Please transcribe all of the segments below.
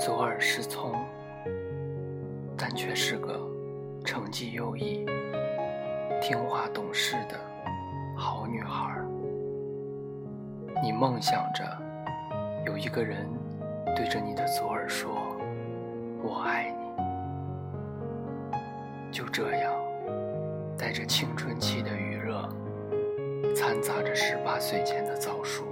左耳失聪，但却是个成绩优异、听话懂事的好女孩。你梦想着有一个人对着你的左耳说“我爱你”，就这样，带着青春期的余热，掺杂着十八岁前的早熟。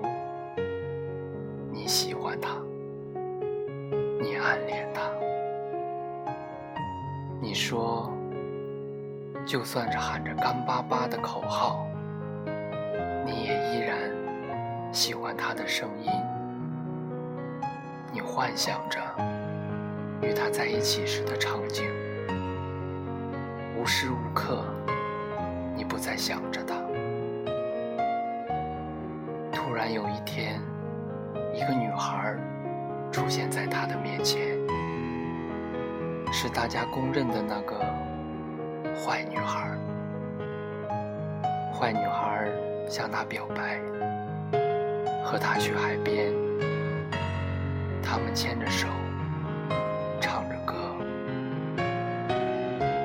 就算是喊着干巴巴的口号，你也依然喜欢他的声音。你幻想着与他在一起时的场景，无时无刻，你不再想着他。突然有一天。一个女孩出现在他的面前，是大家公认的那个坏女孩。坏女孩向他表白，和他去海边，他们牵着手，唱着歌。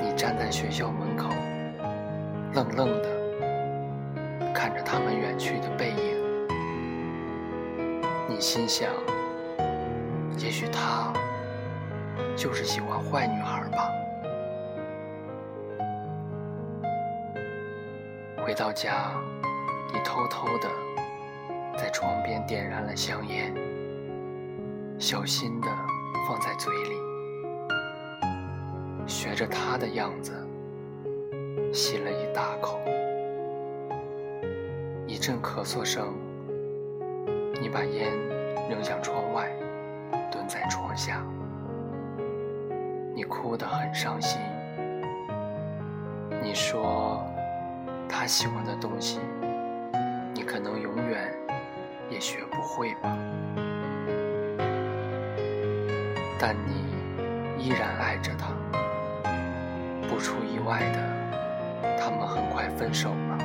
你站在学校门口，愣愣的看着他们远去的背影。你心想，也许他就是喜欢坏女孩吧。回到家，你偷偷的在床边点燃了香烟，小心的放在嘴里，学着他的样子吸了一大口，一阵咳嗽声。你把烟扔向窗外，蹲在床下。你哭得很伤心。你说，他喜欢的东西，你可能永远也学不会吧。但你依然爱着他。不出意外的，他们很快分手了。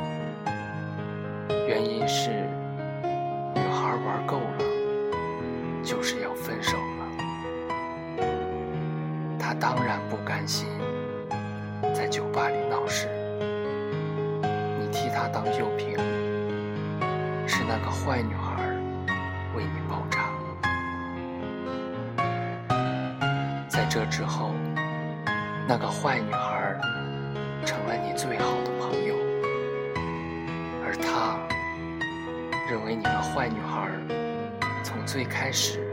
原因是女孩。玩够了，就是要分手了。他当然不甘心，在酒吧里闹事。替他当酒瓶，是那个坏女孩为你包扎。在这之后，那个坏女孩成了你最好的朋友，而他。认为你和坏女孩从最开始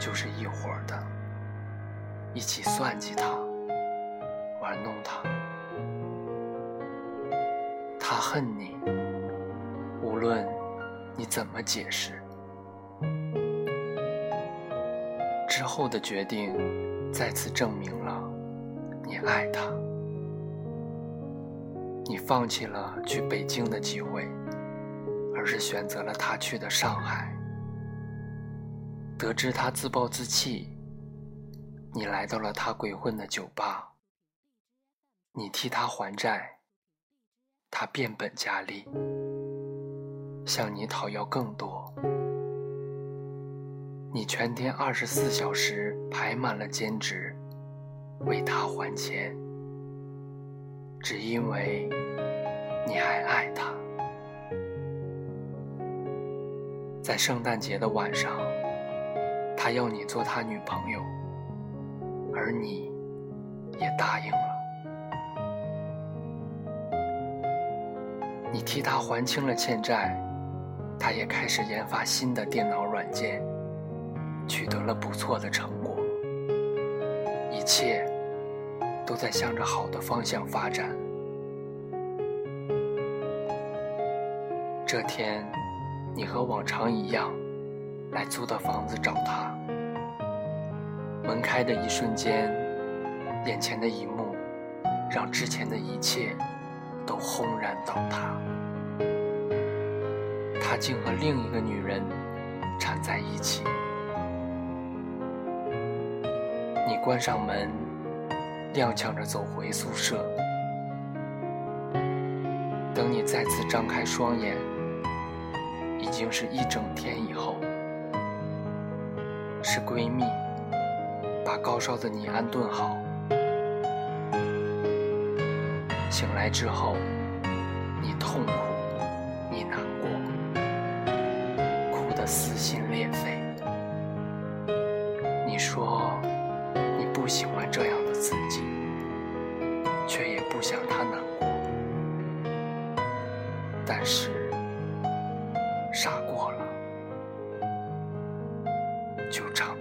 就是一伙的，一起算计他，玩弄他。他恨你，无论你怎么解释。之后的决定再次证明了你爱他。你放弃了去北京的机会。而是选择了他去的上海。得知他自暴自弃，你来到了他鬼混的酒吧。你替他还债，他变本加厉，向你讨要更多。你全天二十四小时排满了兼职，为他还钱，只因为你还爱他。在圣诞节的晚上，他要你做他女朋友，而你也答应了。你替他还清了欠债，他也开始研发新的电脑软件，取得了不错的成果。一切都在向着好的方向发展。这天。你和往常一样，来租的房子找他。门开的一瞬间，眼前的一幕，让之前的一切都轰然倒塌。他竟和另一个女人缠在一起。你关上门，踉跄着走回宿舍。等你再次张开双眼。已经是一整天以后，是闺蜜把高烧的你安顿好。醒来之后，你痛苦，你难过，哭的撕心裂肺。你说你不喜欢这样的自己，却也不想他难过。但是傻过了。就唱。